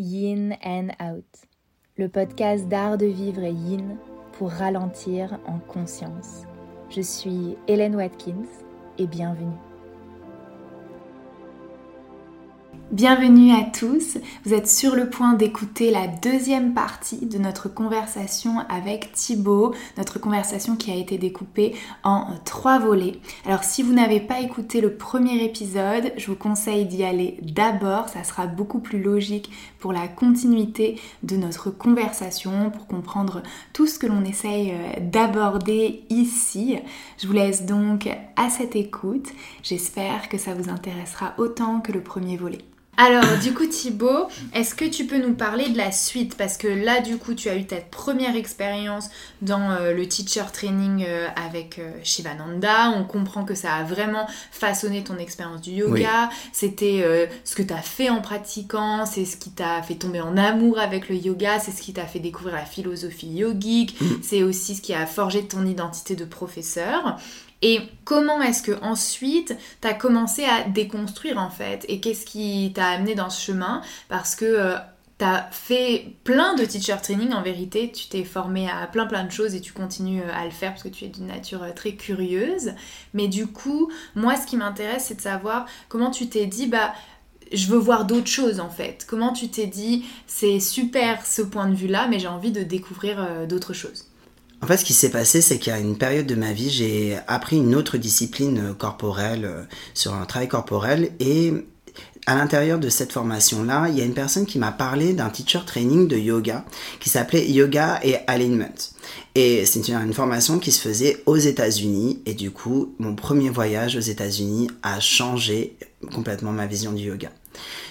Yin and Out, le podcast d'art de vivre et yin pour ralentir en conscience. Je suis Hélène Watkins et bienvenue. Bienvenue à tous, vous êtes sur le point d'écouter la deuxième partie de notre conversation avec Thibaut, notre conversation qui a été découpée en trois volets. Alors si vous n'avez pas écouté le premier épisode, je vous conseille d'y aller d'abord, ça sera beaucoup plus logique pour la continuité de notre conversation, pour comprendre tout ce que l'on essaye euh, d'aborder ici. Je vous laisse donc à cette écoute, j'espère que ça vous intéressera autant que le premier volet. Alors, du coup, Thibaut, est-ce que tu peux nous parler de la suite? Parce que là, du coup, tu as eu ta première expérience dans euh, le teacher training euh, avec euh, Shivananda. On comprend que ça a vraiment façonné ton expérience du yoga. C'était ce que tu as fait en pratiquant, c'est ce qui t'a fait tomber en amour avec le yoga, c'est ce qui t'a fait découvrir la philosophie yogique, mm. c'est aussi ce qui a forgé ton identité de professeur. Et comment est-ce que ensuite tu as commencé à déconstruire en fait? Et qu'est-ce qui t'a amené dans ce chemin? Parce que euh, tu as fait plein de teacher training en vérité, tu t'es formé à plein plein de choses et tu continues euh, à le faire parce que tu es d'une nature euh, très curieuse. Mais du coup, moi ce qui m'intéresse c'est de savoir comment tu t'es dit bah je veux voir d'autres choses en fait. Comment tu t'es dit c'est super ce point de vue là mais j'ai envie de découvrir d'autres choses? En fait, ce qui s'est passé, c'est qu'à une période de ma vie, j'ai appris une autre discipline corporelle euh, sur un travail corporel et à l'intérieur de cette formation-là, il y a une personne qui m'a parlé d'un teacher training de yoga qui s'appelait Yoga et Alignment. Et c'est une formation qui se faisait aux États-Unis. Et du coup, mon premier voyage aux États-Unis a changé complètement ma vision du yoga.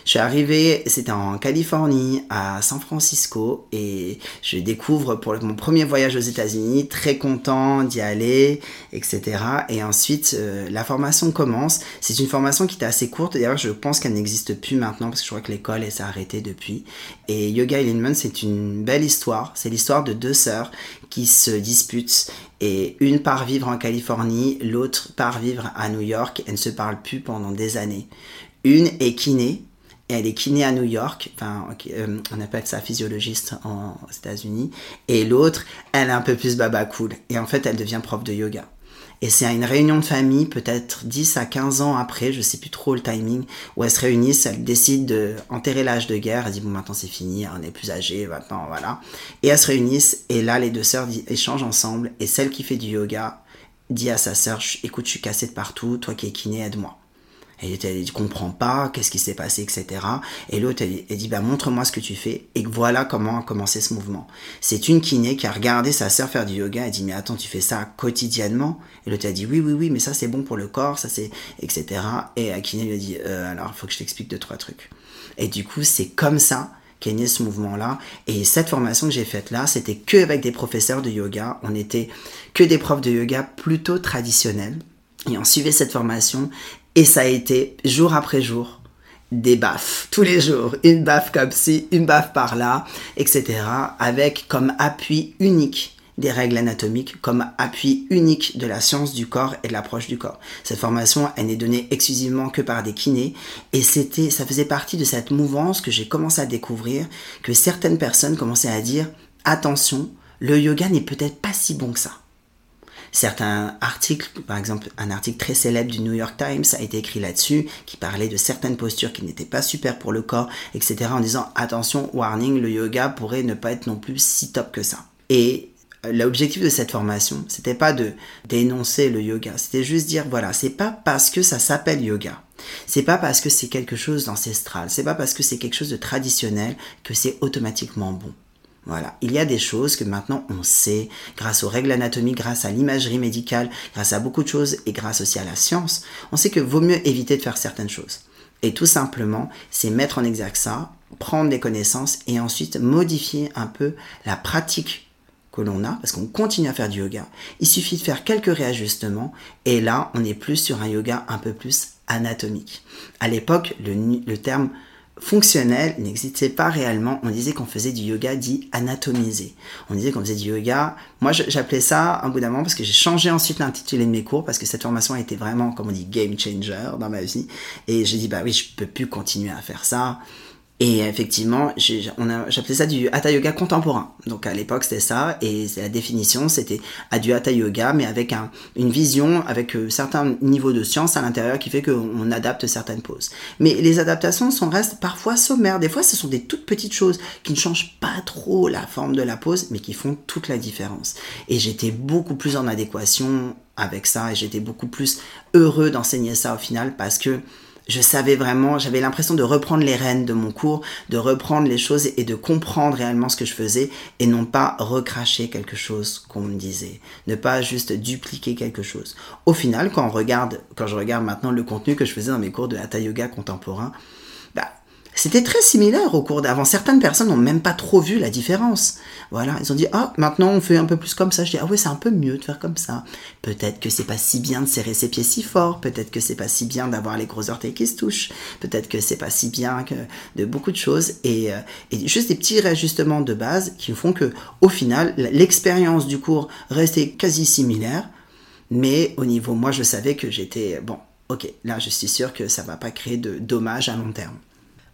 Je suis arrivé, c'était en Californie, à San Francisco, et je découvre pour mon premier voyage aux États-Unis, très content d'y aller, etc. Et ensuite, euh, la formation commence. C'est une formation qui était assez courte, d'ailleurs, je pense qu'elle n'existe plus maintenant, parce que je crois que l'école s'est arrêtée depuis. Et Yoga Alignment, c'est une belle histoire. C'est l'histoire de deux sœurs qui se disputent et une part vivre en Californie, l'autre part vivre à New York. Elles ne se parlent plus pendant des années. Une est kiné, elle est kiné à New York, enfin, euh, on appelle ça physiologiste en, aux États-Unis, et l'autre, elle est un peu plus baba cool, et en fait, elle devient prof de yoga. Et c'est à une réunion de famille, peut-être 10 à 15 ans après, je sais plus trop le timing, où elles se réunissent, elles décident d'enterrer l'âge de guerre, elles disent bon maintenant c'est fini, on est plus âgé, maintenant voilà. Et elles se réunissent, et là les deux sœurs échangent ensemble, et celle qui fait du yoga dit à sa sœur, écoute je suis cassée de partout, toi qui es kiné, aide-moi. Elle, elle, comprend pas, qu'est-ce qui s'est passé, etc. Et l'autre, elle, dit, bah, montre-moi ce que tu fais. Et voilà comment a commencé ce mouvement. C'est une kiné qui a regardé sa sœur faire du yoga. Elle dit, mais attends, tu fais ça quotidiennement? Et l'autre a dit, oui, oui, oui, mais ça, c'est bon pour le corps, ça, c'est, etc. Et la kiné lui a dit, euh, alors, faut que je t'explique deux, trois trucs. Et du coup, c'est comme ça qu'est né ce mouvement-là. Et cette formation que j'ai faite là, c'était que avec des professeurs de yoga. On était que des profs de yoga plutôt traditionnels. Et on suivait cette formation et ça a été jour après jour des baffes, tous les jours, une baffe comme ci, une baffe par là, etc. Avec comme appui unique des règles anatomiques comme appui unique de la science du corps et de l'approche du corps. Cette formation, elle n'est donnée exclusivement que par des kinés et c'était, ça faisait partie de cette mouvance que j'ai commencé à découvrir que certaines personnes commençaient à dire attention, le yoga n'est peut-être pas si bon que ça certains articles, par exemple un article très célèbre du New York Times a été écrit là-dessus, qui parlait de certaines postures qui n'étaient pas super pour le corps, etc. en disant attention, warning, le yoga pourrait ne pas être non plus si top que ça. Et euh, l'objectif de cette formation, c'était pas de dénoncer le yoga, c'était juste dire voilà, c'est pas parce que ça s'appelle yoga, c'est pas parce que c'est quelque chose d'ancestral, c'est pas parce que c'est quelque chose de traditionnel que c'est automatiquement bon. Voilà, il y a des choses que maintenant on sait, grâce aux règles anatomiques, grâce à l'imagerie médicale, grâce à beaucoup de choses et grâce aussi à la science, on sait que vaut mieux éviter de faire certaines choses. Et tout simplement, c'est mettre en exergue ça, prendre des connaissances et ensuite modifier un peu la pratique que l'on a, parce qu'on continue à faire du yoga. Il suffit de faire quelques réajustements et là, on est plus sur un yoga un peu plus anatomique. À l'époque, le, le terme fonctionnel n'existait pas réellement. On disait qu'on faisait du yoga dit anatomisé. On disait qu'on faisait du yoga. Moi, j'appelais ça un bout d'un moment parce que j'ai changé ensuite l'intitulé de mes cours parce que cette formation a été vraiment, comme on dit, game changer dans ma vie. Et j'ai dit, bah oui, je peux plus continuer à faire ça. Et effectivement, j'appelais ça du hatha yoga contemporain. Donc à l'époque c'était ça, et la définition c'était du hatha yoga, mais avec un, une vision, avec euh, certains niveaux de science à l'intérieur qui fait qu'on adapte certaines poses. Mais les adaptations sont restent parfois sommaires. Des fois ce sont des toutes petites choses qui ne changent pas trop la forme de la pose, mais qui font toute la différence. Et j'étais beaucoup plus en adéquation avec ça, et j'étais beaucoup plus heureux d'enseigner ça au final parce que je savais vraiment, j'avais l'impression de reprendre les rênes de mon cours, de reprendre les choses et de comprendre réellement ce que je faisais et non pas recracher quelque chose qu'on me disait, ne pas juste dupliquer quelque chose. Au final, quand on regarde, quand je regarde maintenant le contenu que je faisais dans mes cours de hatha yoga contemporain, c'était très similaire au cours d'avant. Certaines personnes n'ont même pas trop vu la différence. Voilà, ils ont dit ah maintenant on fait un peu plus comme ça. Je dis ah ouais c'est un peu mieux de faire comme ça. Peut-être que c'est pas si bien de serrer ses pieds si fort. Peut-être que c'est pas si bien d'avoir les gros orteils qui se touchent. Peut-être que c'est pas si bien que de beaucoup de choses et, euh, juste des petits réajustements de base qui font que au final l'expérience du cours restait quasi similaire. Mais au niveau moi je savais que j'étais bon ok là je suis sûr que ça va pas créer de dommages à long terme.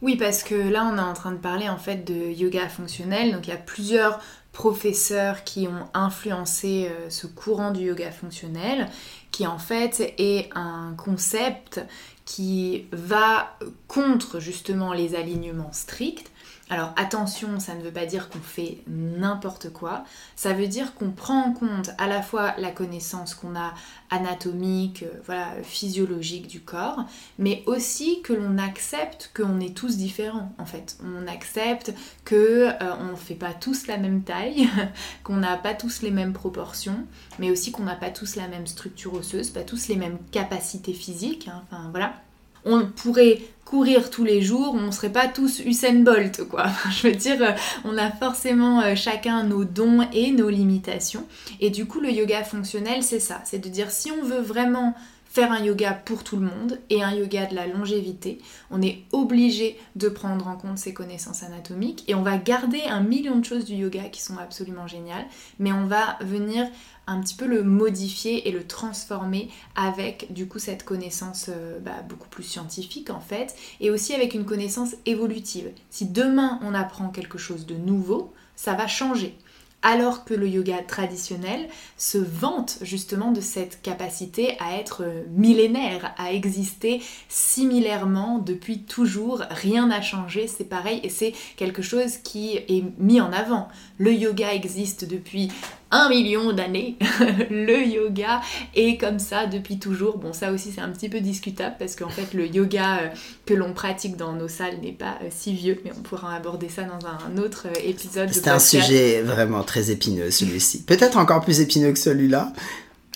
Oui, parce que là, on est en train de parler en fait de yoga fonctionnel. Donc, il y a plusieurs professeurs qui ont influencé euh, ce courant du yoga fonctionnel, qui en fait est un concept qui va contre justement les alignements stricts alors attention, ça ne veut pas dire qu'on fait n'importe quoi, ça veut dire qu'on prend en compte à la fois la connaissance qu'on a anatomique, euh, physiologique du corps, mais aussi que l'on accepte qu'on est tous différents en fait. On accepte que euh, on ne fait pas tous la même taille, qu'on n'a pas tous les mêmes proportions, mais aussi qu'on n'a pas tous la même structure osseuse, pas tous les mêmes capacités physiques, hein. enfin voilà on pourrait courir tous les jours, on ne serait pas tous Usain Bolt, quoi. Je veux dire, euh, on a forcément euh, chacun nos dons et nos limitations. Et du coup, le yoga fonctionnel, c'est ça. C'est de dire si on veut vraiment faire un yoga pour tout le monde et un yoga de la longévité, on est obligé de prendre en compte ses connaissances anatomiques et on va garder un million de choses du yoga qui sont absolument géniales, mais on va venir un petit peu le modifier et le transformer avec du coup cette connaissance euh, bah, beaucoup plus scientifique en fait et aussi avec une connaissance évolutive. Si demain on apprend quelque chose de nouveau, ça va changer alors que le yoga traditionnel se vante justement de cette capacité à être millénaire, à exister similairement depuis toujours, rien n'a changé, c'est pareil et c'est quelque chose qui est mis en avant. Le yoga existe depuis un million d'années. le yoga est comme ça depuis toujours. Bon, ça aussi c'est un petit peu discutable parce qu'en fait le yoga euh, que l'on pratique dans nos salles n'est pas euh, si vieux, mais on pourra aborder ça dans un autre euh, épisode. C'est un sujet vraiment très épineux celui-ci. Peut-être encore plus épineux que celui-là,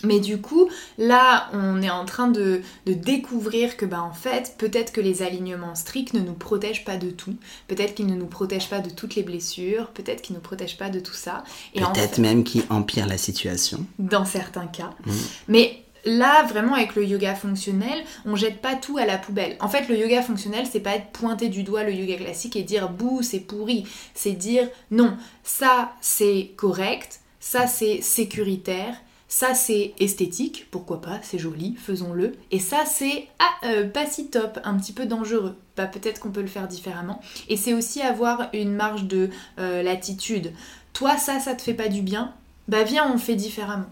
mais du coup, là, on est en train de, découvrir que, bah, en fait, peut-être que les alignements stricts ne nous protègent pas de tout. Peut-être qu'ils ne nous protègent pas de toutes les blessures. Peut-être qu'ils ne nous protègent pas de tout ça. Peut-être même qu'ils empirent la situation. Dans certains cas. Mmh. Mais là, vraiment, avec le yoga fonctionnel, on jette pas tout à la poubelle. En fait, le yoga fonctionnel, c'est pas être pointé du doigt le yoga classique et dire bouh, c'est pourri. C'est dire non, ça c'est correct, ça c'est sécuritaire ça, c'est esthétique, pourquoi pas, c'est joli, faisons-le. Et ça, c'est ah, euh, pas si top, un petit peu dangereux. Bah, peut-être qu'on peut le faire différemment. Et c'est aussi avoir une marge de euh, latitude. Toi, ça, ça te fait pas du bien, bah viens, on fait différemment.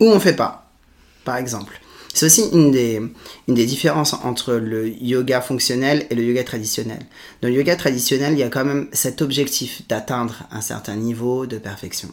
Ou on fait pas, par exemple. C'est aussi une des, une des différences entre le yoga fonctionnel et le yoga traditionnel. Dans le yoga traditionnel, il y a quand même cet objectif d'atteindre un certain niveau de perfection.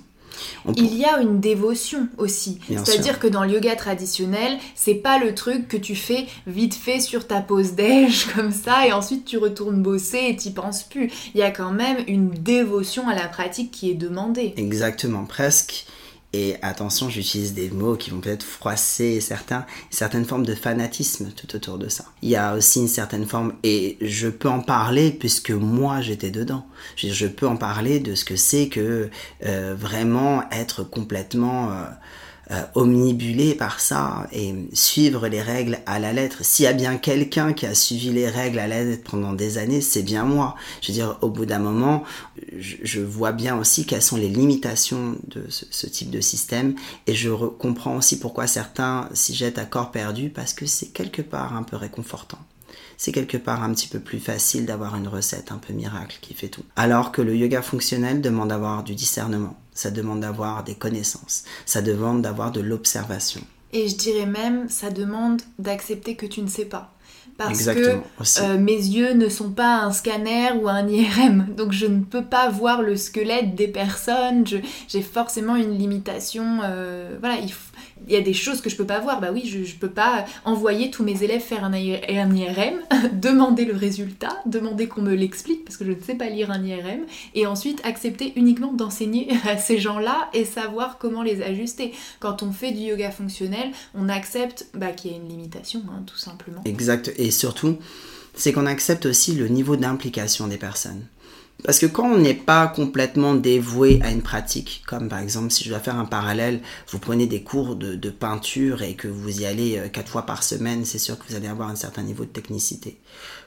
Il y a une dévotion aussi. C'est-à-dire que dans le yoga traditionnel, c'est pas le truc que tu fais vite fait sur ta pause déj comme ça et ensuite tu retournes bosser et t'y penses plus. Il y a quand même une dévotion à la pratique qui est demandée. Exactement, presque et attention, j'utilise des mots qui vont peut-être froisser certains, certaines formes de fanatisme tout autour de ça. Il y a aussi une certaine forme, et je peux en parler puisque moi j'étais dedans. Je, peux en parler de ce que c'est que euh, vraiment être complètement... Euh, euh, omnibulé par ça et suivre les règles à la lettre. S'il y a bien quelqu'un qui a suivi les règles à la lettre pendant des années, c'est bien moi. Je veux dire, au bout d'un moment, je, vois bien aussi quelles sont les limitations de ce, type de système et je comprends aussi pourquoi certains s'y jettent à corps perdu parce que c'est quelque part un peu réconfortant c'est quelque part un petit peu plus facile d'avoir une recette un peu miracle qui fait tout. Alors que le yoga fonctionnel demande d'avoir du discernement, ça demande d'avoir des connaissances, ça demande d'avoir de l'observation. Et je dirais même, ça demande d'accepter que tu ne sais pas parce que euh, mes yeux ne sont pas un scanner ou un IRM, donc je ne peux pas voir le squelette des personnes, j'ai forcément une limitation, euh, voilà, il il y a des choses que je peux pas voir. Bah oui, je, je peux pas envoyer tous mes élèves faire un, IRM, demander le résultat, demander qu'on me l'explique parce que je ne sais pas lire un IRM, et ensuite accepter uniquement d'enseigner à ces gens-là et savoir comment les ajuster. Quand on fait du yoga fonctionnel, on accepte bah, qu'il y a une limitation, hein, tout simplement. Exact. Et surtout, c'est qu'on accepte aussi le niveau d'implication des personnes. Parce que quand on n'est pas complètement dévoué à une pratique, comme par exemple si je dois faire un parallèle, vous prenez des cours de, peinture et que vous y allez euh, quatre fois par semaine, c'est sûr que vous allez avoir un certain niveau de technicité.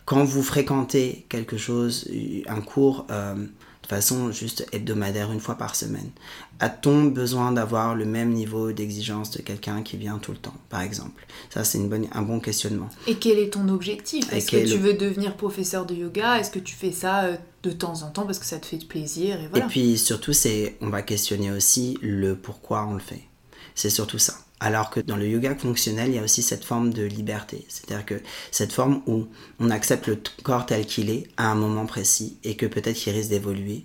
Quand vous fréquentez quelque chose, un cours euh, de façon juste hebdomadaire, une fois par semaine, a-t-on besoin d'avoir le même niveau d'exigence de quelqu'un qui vient tout le temps, par exemple? Ça, c'est un bon questionnement. Et quel est ton objectif? Est-ce que tu veux devenir professeur de yoga? Est-ce que tu fais ça euh, de temps en temps parce que ça te fait plaisir et, voilà. et puis surtout, c'est on va questionner aussi le pourquoi on le fait. C'est surtout ça. Alors que dans le yoga fonctionnel, il y a aussi cette forme de liberté. C'est-à-dire que cette forme où on accepte le corps tel qu'il est à un moment précis et que peut-être il risque d'évoluer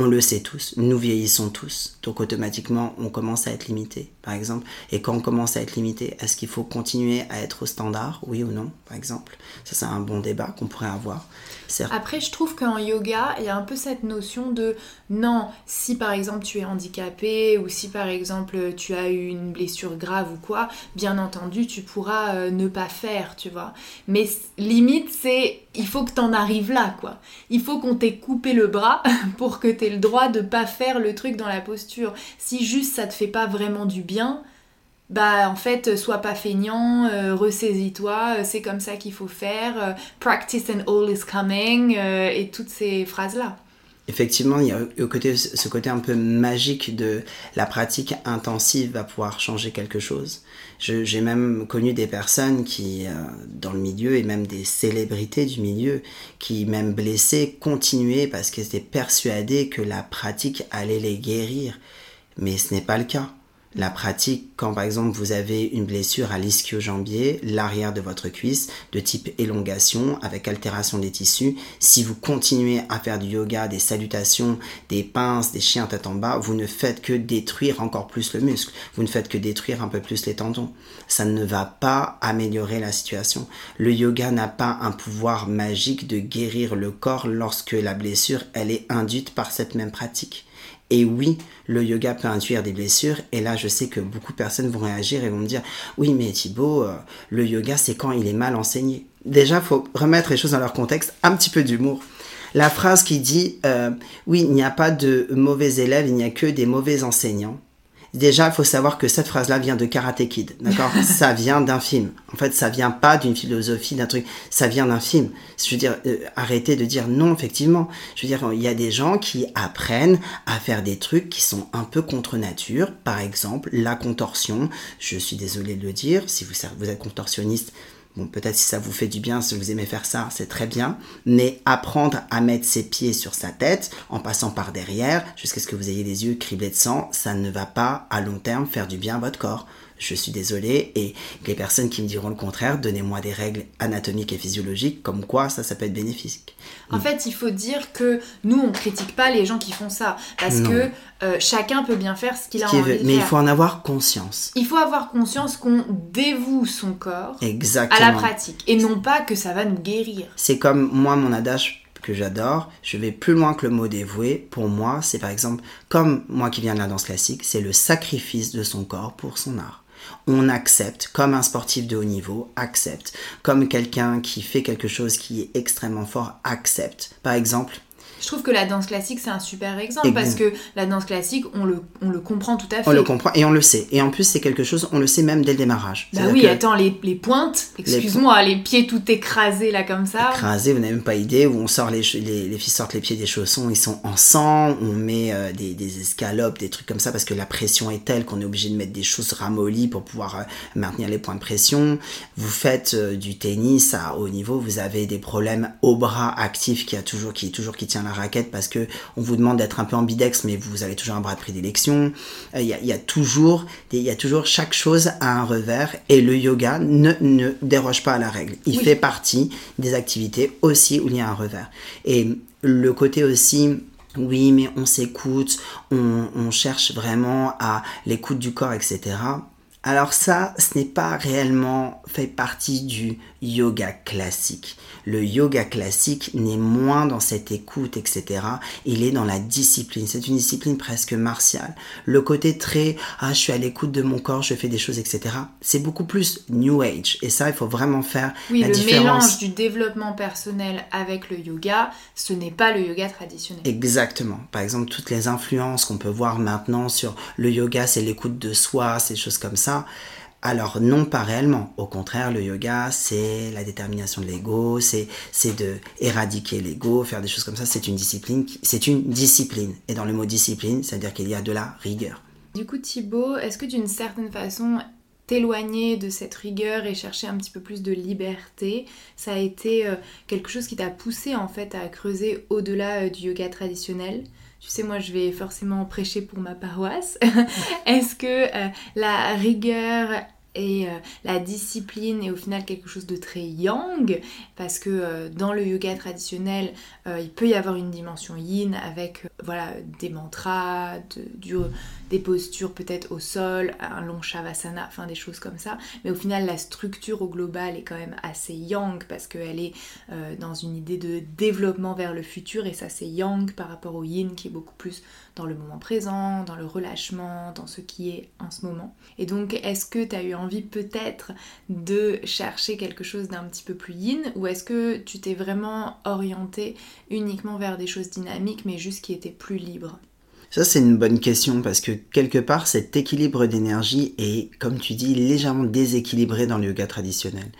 on le sait tous, nous vieillissons tous, donc automatiquement on commence à être limité, par exemple. Et quand on commence à être limité, est-ce qu'il faut continuer à être au standard, oui ou non, par exemple? Ça c'est un bon débat qu'on pourrait avoir. Après, je trouve qu'en yoga, il y a un peu cette notion de non, si par exemple tu es handicapé ou si par exemple tu as eu une blessure grave ou quoi, bien entendu tu pourras euh, ne pas faire, tu vois. Mais limite, c'est il faut que t'en arrives là, quoi. Il faut qu'on t'ait coupé le bras pour que t'aies le droit de pas faire le truc dans la posture. Si juste ça te fait pas vraiment du bien, bah en fait sois pas feignant, euh, ressaisis-toi, euh, c'est comme ça qu'il faut faire, euh, practice and all is coming et toutes ces phrases là. Effectivement, il y a côté, ce côté un peu magique de la pratique intensive va pouvoir changer quelque chose. J'ai même connu des personnes qui, dans le milieu, et même des célébrités du milieu, qui, même blessées, continuaient parce qu'elles étaient persuadées que la pratique allait les guérir. Mais ce n'est pas le cas. La pratique, quand par exemple vous avez une blessure à l'ischio-jambier, l'arrière de votre cuisse, de type élongation avec altération des tissus, si vous continuez à faire du yoga, des salutations, des pinces, des chiens tête en bas, vous ne faites que détruire encore plus le muscle, vous ne faites que détruire un peu plus les tendons. Ça ne va pas améliorer la situation. Le yoga n'a pas un pouvoir magique de guérir le corps lorsque la blessure, elle est induite par cette même pratique. Et oui, le yoga peut induire des blessures. Et là, je sais que beaucoup de personnes vont réagir et vont me dire, oui, mais Thibaut, euh, le yoga, c'est quand il est mal enseigné. Déjà, faut remettre les choses dans leur contexte, un petit peu d'humour. La phrase qui dit, euh, oui, il n'y a pas de mauvais élèves, il n'y a que des mauvais enseignants. Déjà, il faut savoir que cette phrase-là vient de Karate Kid, d'accord Ça vient d'un film. En fait, ça vient pas d'une philosophie, d'un truc. Ça vient d'un film. Je veux dire, euh, arrêtez de dire non, effectivement. Je veux dire, il y a des gens qui apprennent à faire des trucs qui sont un peu contre nature. Par exemple, la contorsion. Je suis désolé de le dire. Si vous, vous êtes contorsionniste, Bon, peut-être si ça vous fait du bien, si vous aimez faire ça, c'est très bien. Mais apprendre à mettre ses pieds sur sa tête en passant par derrière jusqu'à ce que vous ayez les yeux criblés de sang, ça ne va pas à long terme faire du bien à votre corps je suis désolé. Et les personnes qui me diront le contraire, donnez-moi des règles anatomiques et physiologiques, comme quoi ça, ça peut être bénéfique. En fait, il faut dire que nous, on critique pas les gens qui font ça, parce que euh, chacun peut bien faire ce qu'il a envie de faire. Mais il faut en avoir conscience. Il faut avoir conscience qu'on dévoue son corps à la pratique, et non pas que ça va nous guérir. C'est comme moi, mon adage que j'adore, je vais plus loin que le mot dévoué. Pour moi, c'est par exemple, comme moi qui viens de la danse classique, c'est le sacrifice de son corps pour son art on accepte, comme un sportif de haut niveau, accepte, comme quelqu'un qui fait quelque chose qui est extrêmement fort, accepte. Par exemple, Je trouve que la danse classique, c'est un super exemple parce que la danse classique, on le, on le comprend tout à fait. On le comprend et on le sait. Et en plus, c'est quelque chose, on le sait même dès le démarrage. Bah oui, attends, les, les pointes, excuse-moi, les... pieds tout écrasés là comme ça. Écrasés, vous n'avez même pas idée, où on sort les, les, les, filles sortent les pieds des chaussons, ils sont en sang, on met euh, des, des, escalopes, des trucs comme ça parce que la pression est telle qu'on est obligé de mettre des choses ramollies pour pouvoir euh, maintenir les points de pression. Vous faites euh, du tennis à haut niveau, vous avez des problèmes au bras actif qui a toujours, qui toujours qui tient la raquette parce que on vous demande d'être un peu ambidex, mais vous avez toujours un bras de prédilection. Il y, a, y, a, toujours, il y a toujours chaque chose à un revers et le yoga ne, ne déroge pas à la règle. Il fait partie des activités aussi où il y a un revers. Et le côté aussi oui, mais on s'écoute, on, on, cherche vraiment à l'écoute du corps, etc. Alors ça, ce n'est pas réellement fait partie du yoga classique. Le yoga classique n'est moins dans cette écoute, etc. Il est dans la discipline. C'est une discipline presque martiale. Le côté très, ah, je suis à l'écoute de mon corps, je fais des choses, etc. C'est beaucoup plus New Age. Et ça, il faut vraiment faire oui, la le différence. mélange du développement personnel avec le yoga, ce n'est pas le yoga traditionnel. Exactement. Par exemple, toutes les influences qu'on peut voir maintenant sur le yoga, c'est l'écoute de soi, ces choses comme ça. Alors non, pas réellement. Au contraire, le yoga, c'est la détermination de l'ego, c'est de éradiquer l'ego, faire des choses comme ça. C'est une discipline. C'est une discipline. Et dans le mot discipline, c'est-à-dire qu'il y a de la rigueur. Du coup, Thibaut, est-ce que d'une certaine façon, t'éloigner de cette rigueur et chercher un petit peu plus de liberté, ça a été euh, quelque chose qui t'a poussé en fait à creuser au-delà euh, du yoga traditionnel tu sais, moi, je vais forcément prêcher pour ma paroisse. Est-ce que euh, la rigueur et la discipline est au final quelque chose de très yang? Parce que dans le yoga traditionnel il peut y avoir une dimension yin avec voilà des mantras du, des postures peut-être au sol, un long shavasana, enfin des choses comme ça. Mais au final, la structure au global est quand même assez yang parce qu'elle est euh, dans une idée de développement vers le futur et ça c'est yang par rapport au yin qui est beaucoup plus dans le moment présent, dans le relâchement, dans ce qui est en ce moment. Et donc, est-ce que tu as eu envie peut-être de chercher quelque chose d'un petit peu plus yin ou est-ce que tu t'es vraiment orienté uniquement vers des choses dynamiques mais juste qui étaient plus libres? Ça, c'est une bonne question parce que quelque part, cet équilibre d'énergie est, comme tu dis, légèrement déséquilibré dans le yoga traditionnel.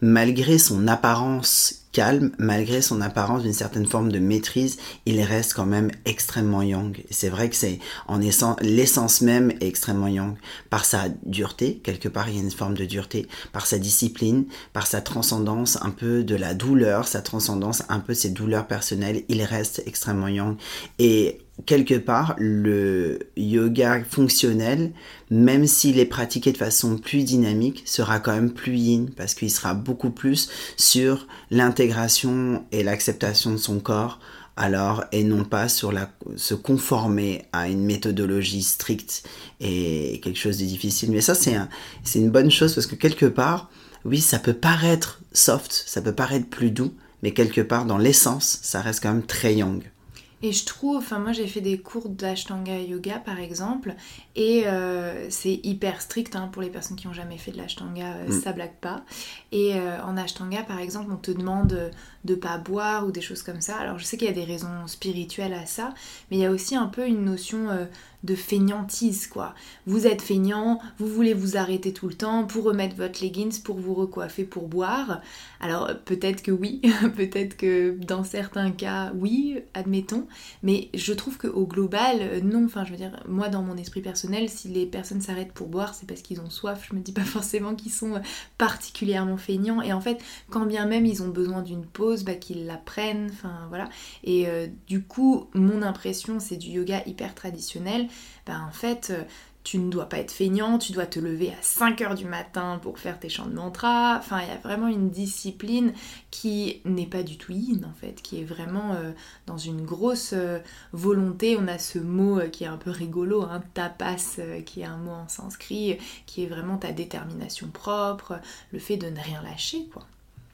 Malgré son apparence calme, malgré son apparence d'une certaine forme de maîtrise, il reste quand même extrêmement yang. C'est vrai que c'est en essence, l'essence même est extrêmement yang. Par sa dureté, quelque part il y a une forme de dureté, par sa discipline, par sa transcendance un peu de la douleur, sa transcendance un peu de ses douleurs personnelles, il reste extrêmement yang. Et quelque part, le yoga fonctionnel, même s'il est pratiqué de façon plus dynamique, sera quand même plus yin parce qu'il sera beaucoup plus sur l'intégration et l'acceptation de son corps alors et non pas sur la, se conformer à une méthodologie stricte et quelque chose de difficile. Mais ça, c'est un, une bonne chose parce que quelque part, oui, ça peut paraître soft, ça peut paraître plus doux, mais quelque part, dans l'essence, ça reste quand même très yang. Et je trouve, enfin moi j'ai fait des cours d'Ashtanga Yoga par exemple, et euh, c'est hyper strict hein, pour les personnes qui n'ont jamais fait de l'Ashtanga, euh, mm. ça blague pas. Et euh, en Ashtanga par exemple, on te demande de pas boire ou des choses comme ça. Alors je sais qu'il y a des raisons spirituelles à ça, mais il y a aussi un peu une notion de feignantise quoi. Vous êtes feignant, vous voulez vous arrêter tout le temps pour remettre votre leggings, pour vous recoiffer, pour boire. Alors peut-être que oui, peut-être que dans certains cas oui, admettons, mais je trouve qu'au global non. Enfin je veux dire, moi dans mon esprit personnel, si les personnes s'arrêtent pour boire, c'est parce qu'ils ont soif. Je me dis pas forcément qu'ils sont particulièrement feignants. Et en fait, quand bien même ils ont besoin d'une pause, bah, qu'ils la prennent. Enfin voilà. Et euh, du coup, mon impression c'est du yoga hyper traditionnel ben en fait, euh, tu ne dois pas être feignant, tu dois te lever à 5h du matin pour faire tes chants de mantra. Enfin, il y a vraiment une discipline qui n'est pas du tout yin en fait, qui est vraiment euh, dans une grosse volonté. On a ce mot qui est un peu rigolo, hein, tapas, qui est un mot en sanskrit, qui est vraiment ta détermination propre, le fait de ne rien lâcher quoi.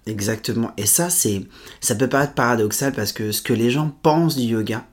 Exactement. Et ça, c'est, ça peut paraître paradoxal parce que ce que les gens pensent du yoga,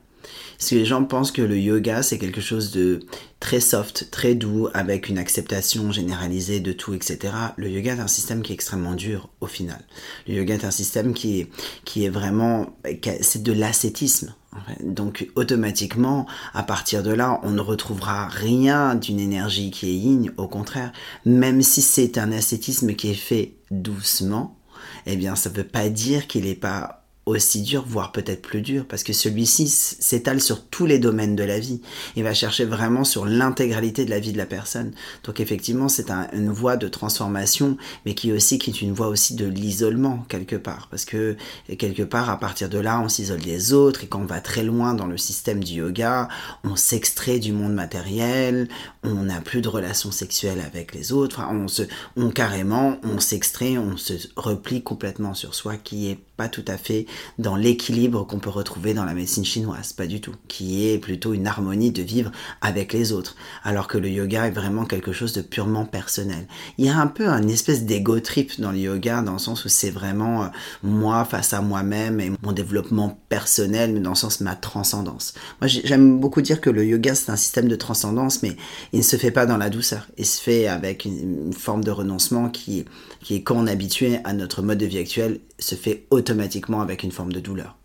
Parce que les gens pensent que le yoga, c'est quelque chose de très soft, très doux, avec une acceptation généralisée de tout, etc. Le yoga est un système qui est extrêmement dur au final. Le yoga est un système qui est, qui est vraiment... C'est de l'ascétisme. Donc automatiquement, à partir de là, on ne retrouvera rien d'une énergie qui est yin, au contraire, même si c'est un ascétisme qui est fait doucement, eh bien ça ne veut pas dire qu'il n'est pas aussi dur, voire peut-être plus dur, parce que celui-ci s'étale sur tous les domaines de la vie. Il va chercher vraiment sur l'intégralité de la vie de la personne. Donc effectivement, c'est une voie de transformation, mais qui aussi qui est une voie aussi de l'isolement quelque part, parce que quelque part à partir de là, on s'isole des autres et quand on va très loin dans le système du yoga, on s'extrait du monde matériel, on n'a plus de relations sexuelles avec les autres, enfin, on se, on carrément, on s'extrait, on se replie complètement sur soi, qui est pas tout à fait dans l'équilibre qu'on peut retrouver dans la médecine chinoise, pas du tout, qui est plutôt une harmonie de vivre avec les autres, alors que le yoga est vraiment quelque chose de purement personnel. Il y a un peu un espèce d'ego trip dans le yoga, dans le sens où c'est vraiment euh, moi face à moi-même et mon développement personnel, mais dans le sens de ma transcendance. Moi j'aime beaucoup dire que le yoga c'est un système de transcendance, mais il ne se fait pas dans la douceur, il se fait avec une, forme de renoncement qui, qui est quand on est habitué à notre mode de vie actuel, se fait automatiquement avec une forme de douleur.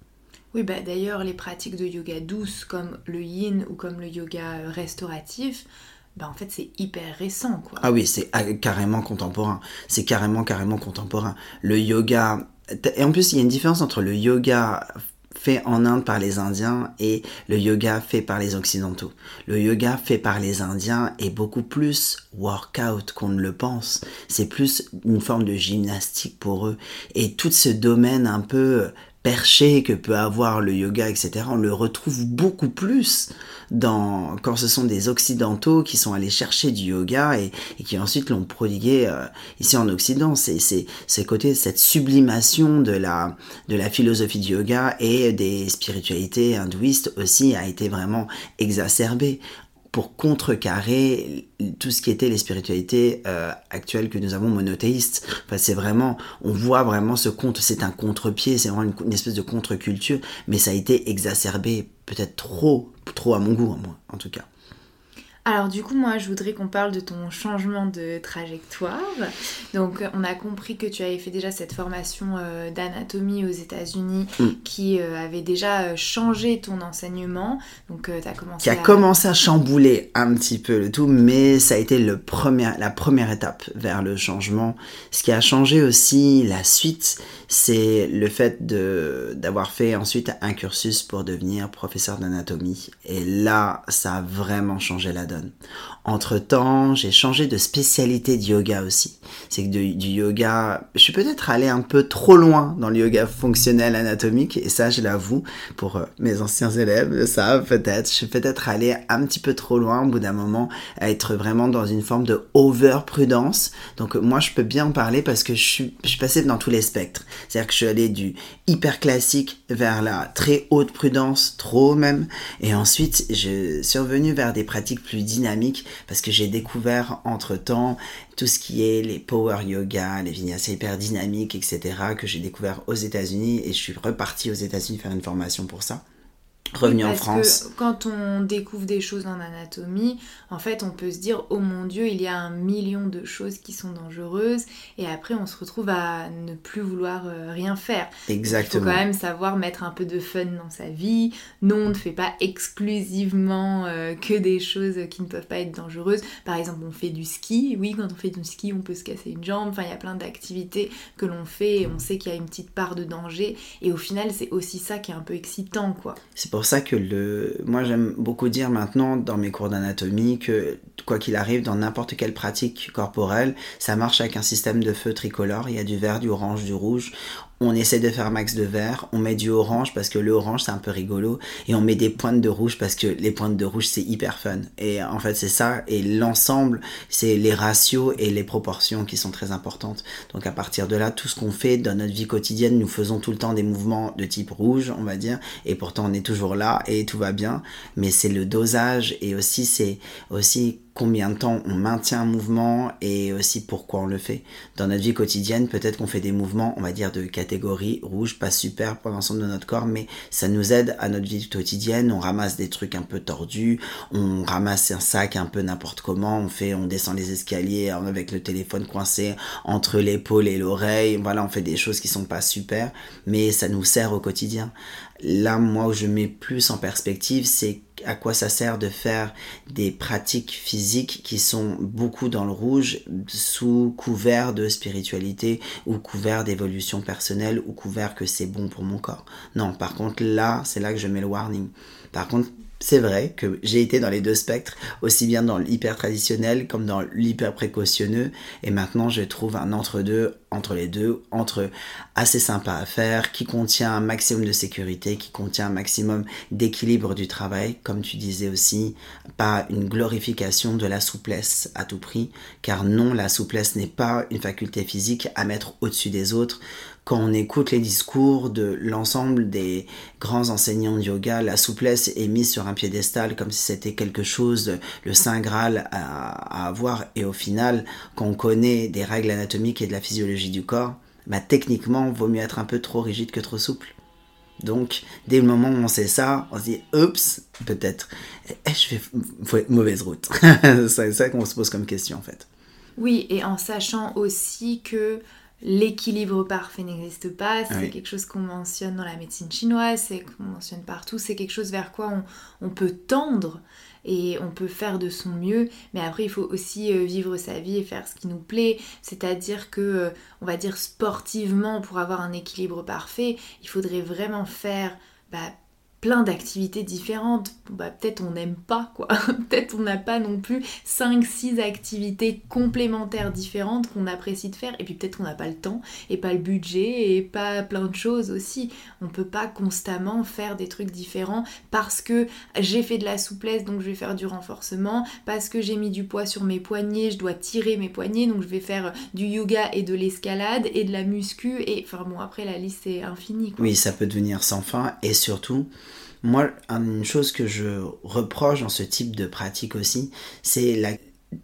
Oui, bah d'ailleurs, les pratiques de yoga douce comme le yin ou comme le yoga restauratif, bah en fait, c'est hyper récent, quoi. Ah oui, c'est carrément contemporain. C'est carrément, carrément contemporain. Le yoga... Et en plus, il y a une différence entre le yoga fait en Inde par les Indiens et le yoga fait par les Occidentaux. Le yoga fait par les Indiens est beaucoup plus workout qu'on ne le pense. C'est plus une forme de gymnastique pour eux. Et tout ce domaine un peu perché que peut avoir le yoga, etc., on le retrouve beaucoup plus dans, quand ce sont des occidentaux qui sont allés chercher du yoga et, qui ensuite l'ont prodigué euh, ici en Occident. C'est, c'est, c'est côté cette sublimation de la, de la philosophie du yoga et des spiritualités hindouistes aussi a été vraiment exacerbée pour contrecarrer tout ce qui était les spiritualités euh, actuelles que nous avons monothéistes. Enfin, c'est vraiment, on voit vraiment ce contre, c'est un contre-pied, c'est vraiment une, espèce de contre-culture, mais ça a été exacerbé peut-être trop, trop à mon goût, moi, en tout cas. Alors du coup, moi, je voudrais qu'on parle de ton changement de trajectoire. Donc, on a compris que tu avais fait déjà cette formation euh, d'anatomie aux États-Unis mm. qui euh, avait déjà euh, changé ton enseignement. Donc, tu as commencé Qui a commencé à chambouler un petit peu le tout, mais ça a été le premier, la première étape vers le changement. Ce qui a changé aussi la suite, c'est le fait d'avoir fait ensuite un cursus pour devenir professeur d'anatomie. Et là, ça a vraiment changé la donne. Entre-temps, j'ai changé de spécialité de yoga aussi. C'est que du yoga, je suis peut-être allé un peu trop loin dans le yoga fonctionnel anatomique, et ça, je l'avoue, pour euh, mes anciens élèves, ça, peut-être. Je suis peut-être allé un petit peu trop loin au bout d'un moment, à être vraiment dans une forme de over-prudence. Donc, moi, je peux bien en parler parce que je suis, je suis passé dans tous les spectres. C'est-à-dire que je suis allé du hyper classique vers la très haute prudence, trop même, et ensuite, je suis revenu vers des pratiques plus dynamiques parce que j'ai découvert entre-temps tout ce qui est les power yoga, les vinyasa hyper dynamiques, etc., que j'ai découvert aux États-Unis et je suis reparti aux États-Unis faire une formation pour ça revenu en France. Que quand on découvre des choses en anatomie, en fait, on peut se dire oh mon dieu, il y a un million de choses qui sont dangereuses, et après on se retrouve à ne plus vouloir euh, rien faire. Exactement. il faut quand même savoir mettre un peu de fun dans sa vie. Non, on ne fait pas exclusivement euh, que des choses qui ne peuvent pas être dangereuses. Par exemple, on fait du ski. Oui, quand on fait du ski, on peut se casser une jambe. Enfin, il y a plein d'activités que l'on fait et on sait qu'il y a une petite part de danger. Et au final, c'est aussi ça qui est un peu excitant, quoi. C'est pour ça que le, moi j'aime beaucoup dire maintenant dans mes cours d'anatomie que quoi qu'il arrive dans n'importe quelle pratique corporelle, ça marche avec un système de feu tricolore. Il y a du vert, du orange, du rouge on essaie de faire max de vert, on met du orange parce que le orange c'est un peu rigolo et on met des pointes de rouge parce que les pointes de rouge c'est hyper fun. Et en fait c'est ça et l'ensemble c'est les ratios et les proportions qui sont très importantes. Donc à partir de là tout ce qu'on fait dans notre vie quotidienne nous faisons tout le temps des mouvements de type rouge on va dire et pourtant on est toujours là et tout va bien. Mais c'est le dosage et aussi c'est aussi combien de temps on maintient un mouvement et aussi pourquoi on le fait. Dans notre vie quotidienne, peut-être qu'on fait des mouvements, on va dire, de catégorie rouge, pas super pour l'ensemble de notre corps, mais ça nous aide à notre vie quotidienne. On ramasse des trucs un peu tordus, on ramasse un sac un peu n'importe comment, on fait, on descend les escaliers avec le téléphone coincé entre l'épaule et l'oreille. Voilà, on fait des choses qui sont pas super, mais ça nous sert au quotidien. Là, moi, où je mets plus en perspective, c'est à quoi ça sert de faire des pratiques physiques qui sont beaucoup dans le rouge sous couvert de spiritualité ou couvert d'évolution personnelle ou couvert que c'est bon pour mon corps. Non, par contre là, c'est là que je mets le warning. Par contre, c'est vrai que j'ai été dans les deux spectres, aussi bien dans l'hyper traditionnel comme dans l'hyper précautionneux, et maintenant je trouve un entre-deux entre les deux, entre assez sympa à faire, qui contient un maximum de sécurité, qui contient un maximum d'équilibre du travail, comme tu disais aussi, pas une glorification de la souplesse à tout prix, car non, la souplesse n'est pas une faculté physique à mettre au-dessus des autres quand on écoute les discours de l'ensemble des grands enseignants de yoga, la souplesse est mise sur un piédestal comme si c'était quelque chose, le saint graal à, avoir. Et au final, quand on connaît des règles anatomiques et de la physiologie du corps, bah, techniquement, vaut mieux être un peu trop rigide que trop souple. Donc, dès le moment où on sait ça, on se dit, oups, peut-être, eh, je fais mauvaise route. c'est ça qu'on se pose comme question en fait. Oui, et en sachant aussi que l'équilibre parfait n'existe pas, c'est quelque chose qu'on mentionne dans la médecine chinoise, c'est qu'on mentionne partout, c'est quelque chose vers quoi on, peut tendre et on peut faire de son mieux, mais après il faut aussi euh, vivre sa vie et faire ce qui nous plaît, c'est-à-dire que, euh, on va dire sportivement, pour avoir un équilibre parfait, il faudrait vraiment faire bah, plein d'activités différentes. Bah, peut-être on n'aime pas quoi. peut-être on n'a pas non plus 5-6 activités complémentaires différentes qu'on apprécie de faire. Et puis peut-être qu'on n'a pas le temps et pas le budget et pas plein de choses aussi. On peut pas constamment faire des trucs différents parce que j'ai fait de la souplesse donc je vais faire du renforcement. Parce que j'ai mis du poids sur mes poignets, je dois tirer mes poignets donc je vais faire du yoga et de l'escalade et de la muscu. Et enfin bon après la liste est infinie. Oui ça peut devenir sans fin et surtout moi, une chose que je reproche dans ce type de pratique aussi, c'est la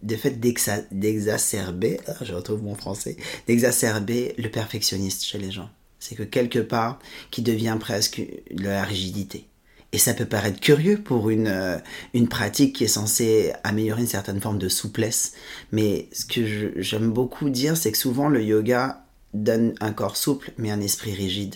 le fait d'exacerber, ah, je retrouve mon français, d'exacerber le perfectionniste chez les gens. C'est que quelque part, qui devient presque la rigidité. Et ça peut paraître curieux pour une, euh, une pratique qui est censée améliorer une certaine forme de souplesse. Mais ce que j'aime beaucoup dire, c'est que souvent le yoga donne un corps souple, mais un esprit rigide.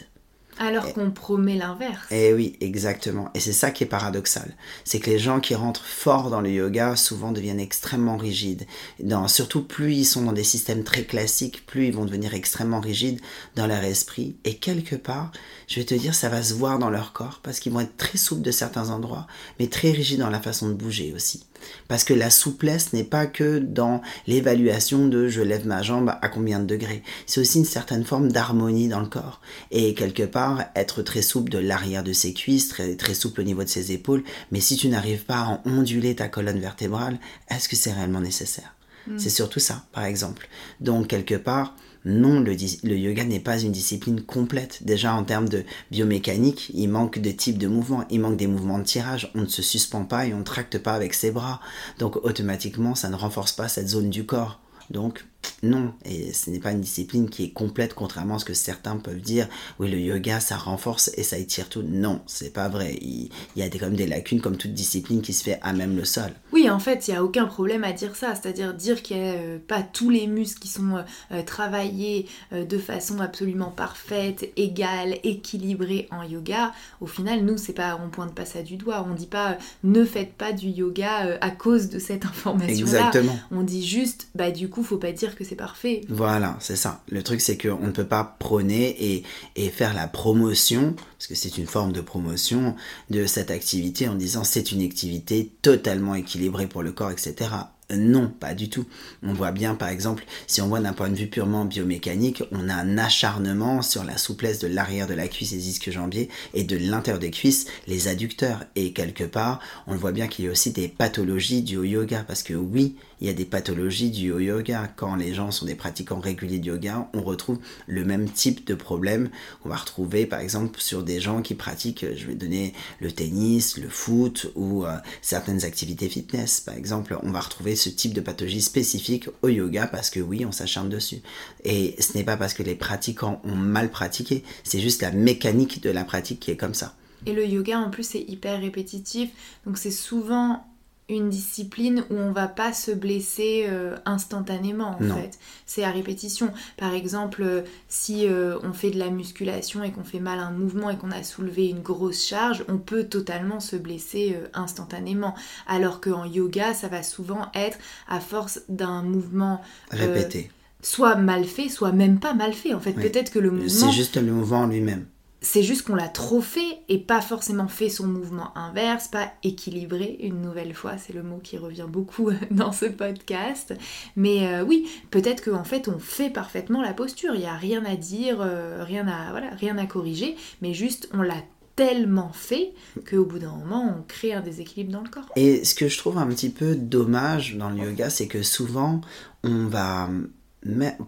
Alors qu'on promet l'inverse. Eh oui, exactement. Et c'est ça qui est paradoxal. C'est que les gens qui rentrent fort dans le yoga souvent deviennent extrêmement rigides. Dans, surtout plus ils sont dans des systèmes très classiques, plus ils vont devenir extrêmement rigides dans leur esprit. Et quelque part, je vais te dire, ça va se voir dans leur corps parce qu'ils vont être très souples de certains endroits, mais très rigides dans la façon de bouger aussi. Parce que la souplesse n'est pas que dans l'évaluation de je lève ma jambe à combien de degrés. C'est aussi une certaine forme d'harmonie dans le corps. Et quelque part, être très souple de l'arrière de ses cuisses, très, très souple au niveau de ses épaules. Mais si tu n'arrives pas à onduler ta colonne vertébrale, est-ce que c'est réellement nécessaire? Hmm. C'est surtout ça, par exemple. Donc, quelque part, non, le, yoga n'est pas une discipline complète. Déjà en termes de biomécanique, il manque de types de mouvements, il manque des mouvements de tirage, on ne se suspend pas et on ne tracte pas avec ses bras. Donc automatiquement, ça ne renforce pas cette zone du corps. Donc non, et ce n'est pas une discipline qui est complète, contrairement à ce que certains peuvent dire. Oui, le yoga, ça renforce et ça étire tout. Non, c'est pas vrai. Il, y a des, comme des lacunes, comme toute discipline qui se fait à même le sol. Oui, en fait, il n'y a aucun problème à dire ça. C'est-à-dire dire qu'il n'y a euh, pas tous les muscles qui sont euh, euh, travaillés de façon absolument parfaite, égale, équilibrée en yoga. Au final, nous, c'est pas, on pointe pas ça du doigt. On dit pas ne faites pas du yoga à cause de cette information-là. Exactement. On dit juste, bah du coup, faut pas dire que c'est parfait. Voilà, c'est ça. Le truc, c'est qu'on ne peut pas prôner et, et faire la promotion, parce que c'est une forme de promotion de cette activité en disant c'est une activité totalement équilibrée pour le corps, etc. Non, pas du tout. On voit bien, par exemple, si on voit d'un point de vue purement biomécanique, on a un acharnement sur la souplesse de l'arrière de la cuisse et disques jambiers et de l'intérieur des cuisses, les adducteurs. Et quelque part, on voit bien qu'il y a aussi des pathologies du yoga, parce que oui, il y a des pathologies du yoga. Quand les gens sont des pratiquants réguliers de yoga, on retrouve le même type de problème qu'on va retrouver, par exemple, sur des gens qui pratiquent, je vais donner le tennis, le foot ou euh, certaines activités fitness. Par exemple, on va retrouver ce type de pathologie spécifique au yoga parce que oui, on s'acharne dessus. Et ce n'est pas parce que les pratiquants ont mal pratiqué, c'est juste la mécanique de la pratique qui est comme ça. Et le yoga en plus c'est hyper répétitif, donc c'est souvent une discipline où on va pas se blesser euh, instantanément en fait. C'est à répétition. Par exemple, euh, si euh, on fait de la musculation et qu'on fait mal un mouvement et qu'on a soulevé une grosse charge, on peut totalement se blesser instantanément. Alors qu'en yoga, ça va souvent être à force d'un mouvement répété. Soit mal fait, soit même pas mal fait. En fait, peut-être que le mouvement. C'est juste le mouvement lui-même. C'est juste qu'on l'a trop fait et pas forcément fait son mouvement inverse, pas équilibré une nouvelle fois, c'est le mot qui revient beaucoup dans ce podcast. Mais euh, oui, peut-être qu'en fait on fait parfaitement la posture, il n'y a rien à dire, euh, rien, à, rien à corriger, mais juste on l'a tellement fait qu'au bout d'un moment on crée un déséquilibre dans le corps. Et ce que je trouve un petit peu dommage dans le yoga, c'est que souvent on va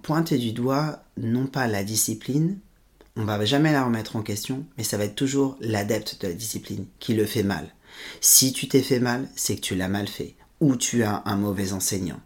pointer du doigt non pas la discipline, on va jamais la remettre en question, mais ça va être toujours l'adepte de la discipline qui le fait mal. Si tu t'es fait mal, c'est que tu l'as mal fait, ou tu as un mauvais enseignant.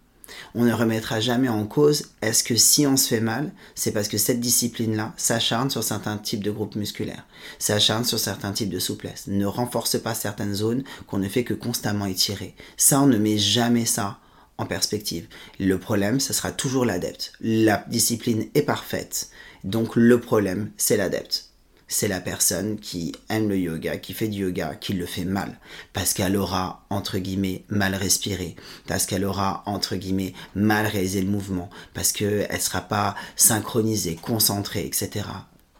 On ne remettra jamais en cause est-ce que si on se fait mal, c'est parce que cette discipline-là s'acharne sur certains types de groupes musculaires, s'acharne sur certains types de souplesse, ne renforce pas certaines zones qu'on ne fait que constamment étirer. Ça, on ne met jamais ça en perspective. Le problème, ce sera toujours l'adepte. La discipline est parfaite. Donc le problème, c'est l'adepte. C'est la personne qui aime le yoga, qui fait du yoga, qui le fait mal. Parce qu'elle aura, entre guillemets, mal respiré. Parce qu'elle aura, entre guillemets, mal réalisé le mouvement. Parce qu'elle ne sera pas synchronisée, concentrée, etc.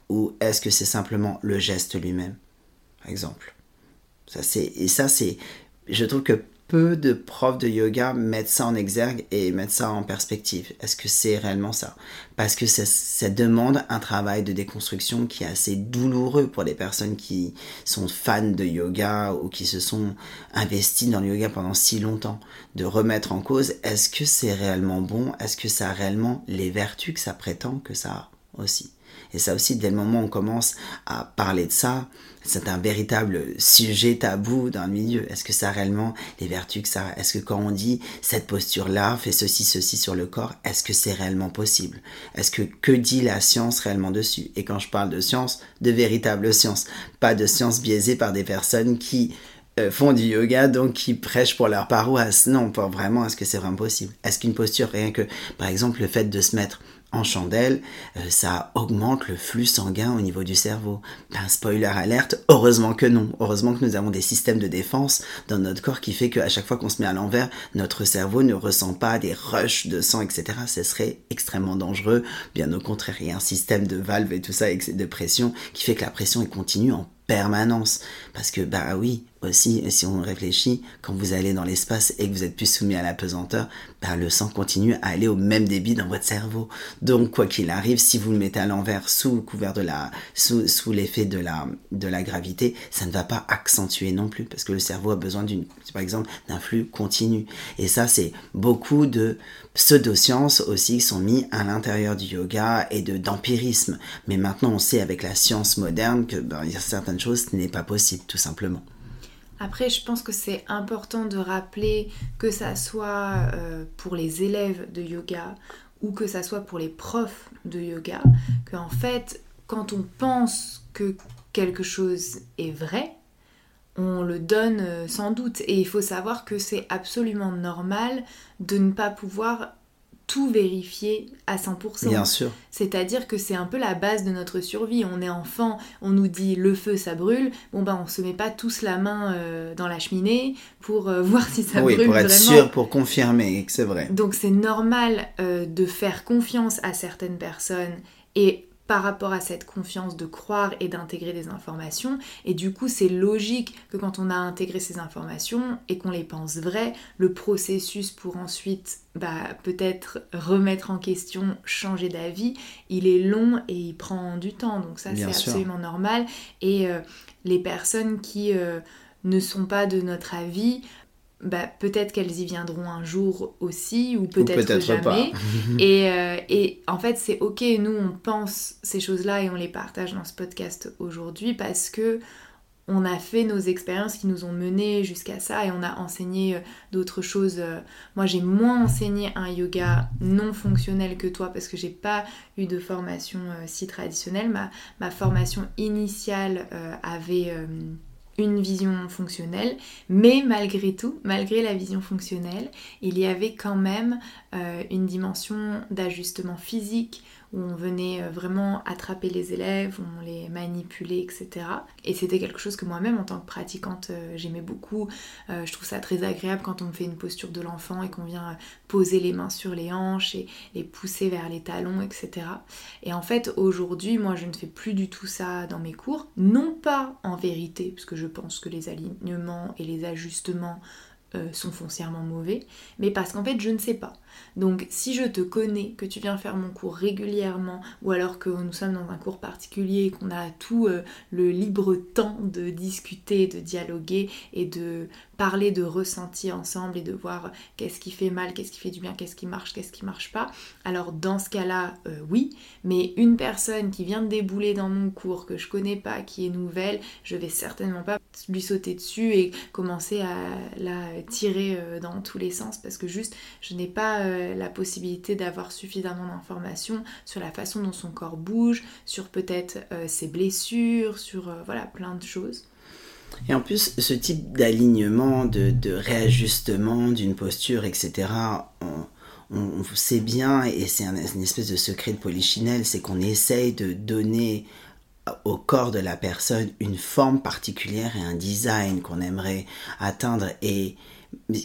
Ou est-ce que c'est simplement le geste lui-même? Par exemple. Ça, et ça, c'est... Je trouve que peu de profs de yoga mettent ça en exergue et mettent ça en perspective. Est-ce que c'est réellement ça? Parce que ça, demande un travail de déconstruction qui est assez douloureux pour les personnes qui sont fans de yoga ou qui se sont investis dans le yoga pendant si longtemps. De remettre en cause, est-ce que c'est réellement bon? Est-ce que ça a réellement les vertus que ça prétend que ça a aussi? Et ça aussi, dès le moment où on commence à parler de ça, c'est un véritable sujet tabou dans le milieu. Est-ce que ça a réellement les vertus que ça a? Est-ce que quand on dit cette posture-là fait ceci, ceci sur le corps, est-ce que c'est réellement possible? Est-ce que que dit la science réellement dessus? Et quand je parle de science, de véritable science, pas de science biaisée par des personnes qui euh, font du yoga, donc qui prêchent pour leur paroisse. Non, pas vraiment, est-ce que c'est vraiment possible? Est-ce qu'une posture, rien que, par exemple, le fait de se mettre en chandelle, euh, ça augmente le flux sanguin au niveau du cerveau. Un spoiler alerte, heureusement que non. Heureusement que nous avons des systèmes de défense dans notre corps qui fait qu'à chaque fois qu'on se met à l'envers, notre cerveau ne ressent pas des rushs de sang, etc. Ce serait extrêmement dangereux. Bien au contraire, il y a un système de valves et tout ça, de pression, qui fait que la pression est continue en permanence. Parce que, bah oui, aussi, si on réfléchit, quand vous allez dans l'espace et que vous êtes plus soumis à la pesanteur, bah, le sang continue à aller au même débit dans votre cerveau. Donc, quoi qu'il arrive, si vous le mettez à l'envers sous couvert de la, sous, sous l'effet de la, de la gravité, ça ne va pas accentuer non plus, parce que le cerveau a besoin d'une, par exemple, d'un flux continu. Et ça, c'est beaucoup de pseudosciences aussi qui sont mis à l'intérieur du yoga et de d'empirisme. Mais maintenant, on sait avec la science moderne que ben, certaines choses, ce n'est pas possible, tout simplement. Après, je pense que c'est important de rappeler que ça soit euh, pour les élèves de yoga ou que ça soit pour les profs de yoga, qu'en fait, quand on pense que quelque chose est vrai, on le donne euh, sans doute. Et il faut savoir que c'est absolument normal de ne pas pouvoir tout vérifier à 100%. Bien sûr. C'est-à-dire que c'est un peu la base de notre survie. On est enfant, on nous dit le feu ça brûle. Bon ben on se met pas tous la main euh, dans la cheminée pour euh, voir si ça brûle. Oui, pour être sûr, pour confirmer que c'est vrai. Donc c'est normal de faire confiance à certaines personnes et par rapport à cette confiance de croire et d'intégrer des informations. Et du coup, c'est logique que quand on a intégré ces informations et qu'on les pense vraies, le processus pour ensuite bah, peut-être remettre en question, changer d'avis, il est long et il prend du temps. Donc ça, c'est absolument normal. Et euh, les personnes qui... Euh, ne sont pas de notre avis, bah, peut-être qu'elles y viendront un jour aussi, ou peut-être jamais. et, euh, et, en fait, c'est ok, nous on pense ces choses-là et on les partage dans ce podcast aujourd'hui parce que on a fait nos expériences qui nous ont menés jusqu'à ça et on a enseigné euh, d'autres choses. Euh. Moi, j'ai moins enseigné un yoga non fonctionnel que toi parce que j'ai pas eu de formation euh, si traditionnelle. Ma, ma formation initiale avait une vision fonctionnelle, mais malgré tout, malgré la vision fonctionnelle, il y avait quand même une dimension d'ajustement physique, où on venait euh, vraiment attraper les élèves, on les manipulait, etc. Et c'était quelque chose que moi-même, en tant que pratiquante, euh, j'aimais beaucoup. Euh, je trouve ça très agréable quand on me fait une posture de l'enfant et qu'on vient poser les mains sur les hanches et les pousser vers les talons, etc. Et en fait, aujourd'hui, moi, je ne fais plus du tout ça dans mes cours. Non pas en vérité, parce que je pense que les alignements et les ajustements sont foncièrement mauvais, mais parce qu'en fait je ne sais pas. Donc si je te connais, que tu viens faire mon cours régulièrement, ou alors que nous sommes dans un cours particulier, qu'on a tout euh, le libre temps de discuter, de dialoguer et de parler de ressenti ensemble et de voir qu'est-ce qui fait mal, qu'est-ce qui fait du bien, qu'est-ce qui marche, qu'est-ce qui marche pas, alors dans ce cas-là, euh, oui, mais une personne qui vient de débouler dans mon cours, que je connais pas, qui est nouvelle, je vais certainement pas lui sauter dessus et commencer à la tirer euh, dans tous les sens parce que juste je n'ai pas euh, la possibilité d'avoir suffisamment d'informations sur la façon dont son corps bouge, sur peut-être euh, ses blessures, sur euh, voilà plein de choses. Et en plus, ce type d'alignement, de, réajustement d'une posture, etc., on, sait bien, et c'est une espèce de secret de polichinelle, c'est qu'on essaye de donner au corps de la personne une forme particulière et un design qu'on aimerait atteindre. Et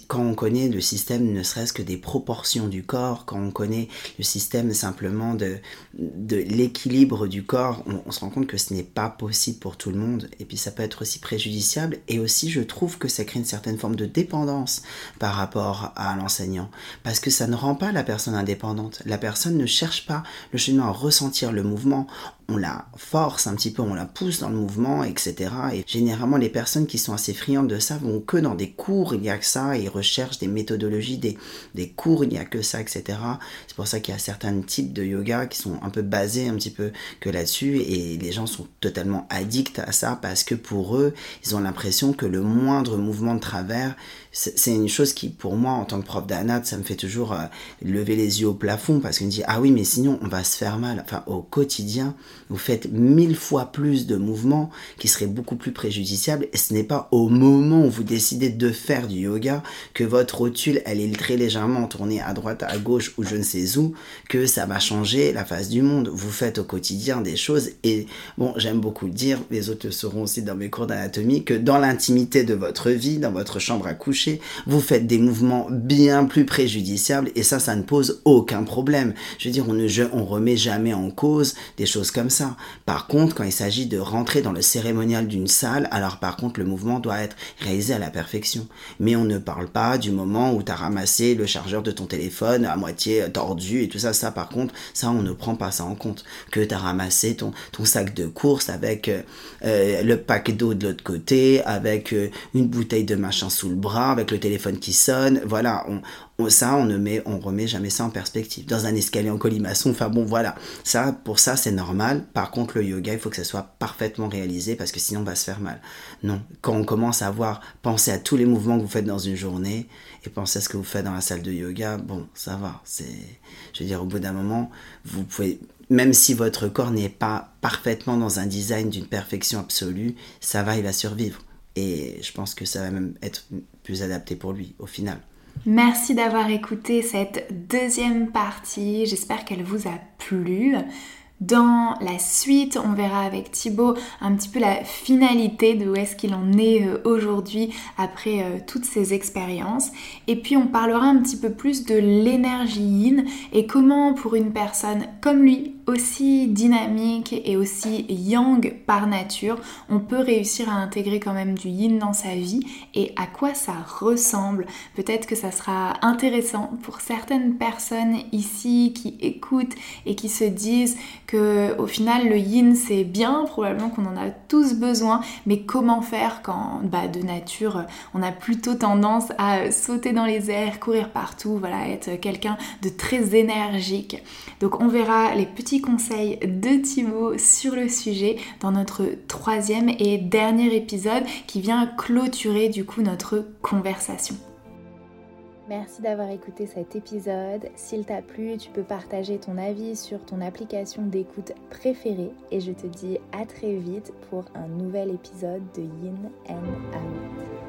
quand on connaît le système ne serait-ce que des proportions du corps, quand on connaît le système simplement de, l'équilibre du corps, on, se rend compte que ce n'est pas possible pour tout le monde. Et puis ça peut être aussi préjudiciable. Et aussi, je trouve que ça crée une certaine forme de dépendance par rapport à l'enseignant. Parce que ça ne rend pas la personne indépendante. La personne ne cherche pas le chemin à ressentir le mouvement on la force un petit peu, on la pousse dans le mouvement, etc. Et généralement, les personnes qui sont assez friandes de ça vont que dans des cours, il n'y a que ça, ils recherchent des méthodologies, des, des cours, il n'y a que ça, etc. C'est pour ça qu'il y a certains types de yoga qui sont un peu basés un petit peu que là-dessus, et les gens sont totalement addicts à ça parce que pour eux, ils ont l'impression que le moindre mouvement de travers, c'est une chose qui, pour moi, en tant que prof d'anat, ça me fait toujours euh, lever les yeux au plafond parce qu'on me dit Ah oui, mais sinon, on va se faire mal. Enfin, au quotidien, vous faites mille fois plus de mouvements qui seraient beaucoup plus préjudiciables et ce n'est pas au moment où vous décidez de faire du yoga que votre rotule, elle est très légèrement tournée à droite, à gauche ou je ne sais où que ça va changer la face du monde. Vous faites au quotidien des choses et, bon, j'aime beaucoup dire, les autres le sauront aussi dans mes cours d'anatomie, que dans l'intimité de votre vie, dans votre chambre à coucher, vous faites des mouvements bien plus préjudiciables et ça, ça ne pose aucun problème. Je veux dire, on ne on remet jamais en cause des choses comme ça. Par contre, quand il s'agit de rentrer dans le cérémonial d'une salle, alors par contre, le mouvement doit être réalisé à la perfection. Mais on ne parle pas du moment où tu as ramassé le chargeur de ton téléphone à moitié tordu et tout ça. Ça, par contre, ça, on ne prend pas ça en compte. Que tu as ramassé ton, ton sac de course avec euh, le paquet d'eau de l'autre côté, avec euh, une bouteille de machin sous le bras, avec le téléphone qui sonne. Voilà, ça, on ne met, on remet jamais ça en perspective. Dans un escalier en colimaçon, enfin bon, voilà. Ça, pour ça, c'est normal. Par contre, le yoga, il faut que ça soit parfaitement réalisé parce que sinon, on va se faire mal. Non. Quand on commence à voir, penser à tous les mouvements que vous faites dans une journée et penser à ce que vous faites dans la salle de yoga, bon, ça va. C'est, je veux dire, au bout d'un moment, vous pouvez même si votre corps n'est pas parfaitement dans un design d'une perfection absolue, ça va, il va survivre. Et je pense que ça va même être adapté pour lui au final. Merci d'avoir écouté cette deuxième partie. J'espère qu'elle vous a plu. Dans la suite, on verra avec Thibaut un petit peu la finalité de où est-ce qu'il en est euh, aujourd'hui après euh, toutes ces expériences. Et puis on parlera un petit peu plus de l'énergie yin et comment pour une personne comme lui, aussi dynamique et aussi yang par nature, on peut réussir à intégrer quand même du yin dans sa vie et à quoi ça ressemble? Peut-être que ça sera intéressant pour certaines personnes ici qui écoutent et qui se disent que au final le yin c'est bien, probablement qu'on en a tous besoin, mais comment faire quand bah, de nature on a plutôt tendance à sauter dans les airs, courir partout, voilà, être quelqu'un de très énergique? Donc on verra les petits conseils de Thibaut sur le sujet dans notre troisième et dernier épisode qui vient clôturer du coup notre conversation. Merci d'avoir écouté cet épisode. S'il t'a plu, tu peux partager ton avis sur ton application d'écoute préférée et je te dis à très vite pour un nouvel épisode de Yin and Out.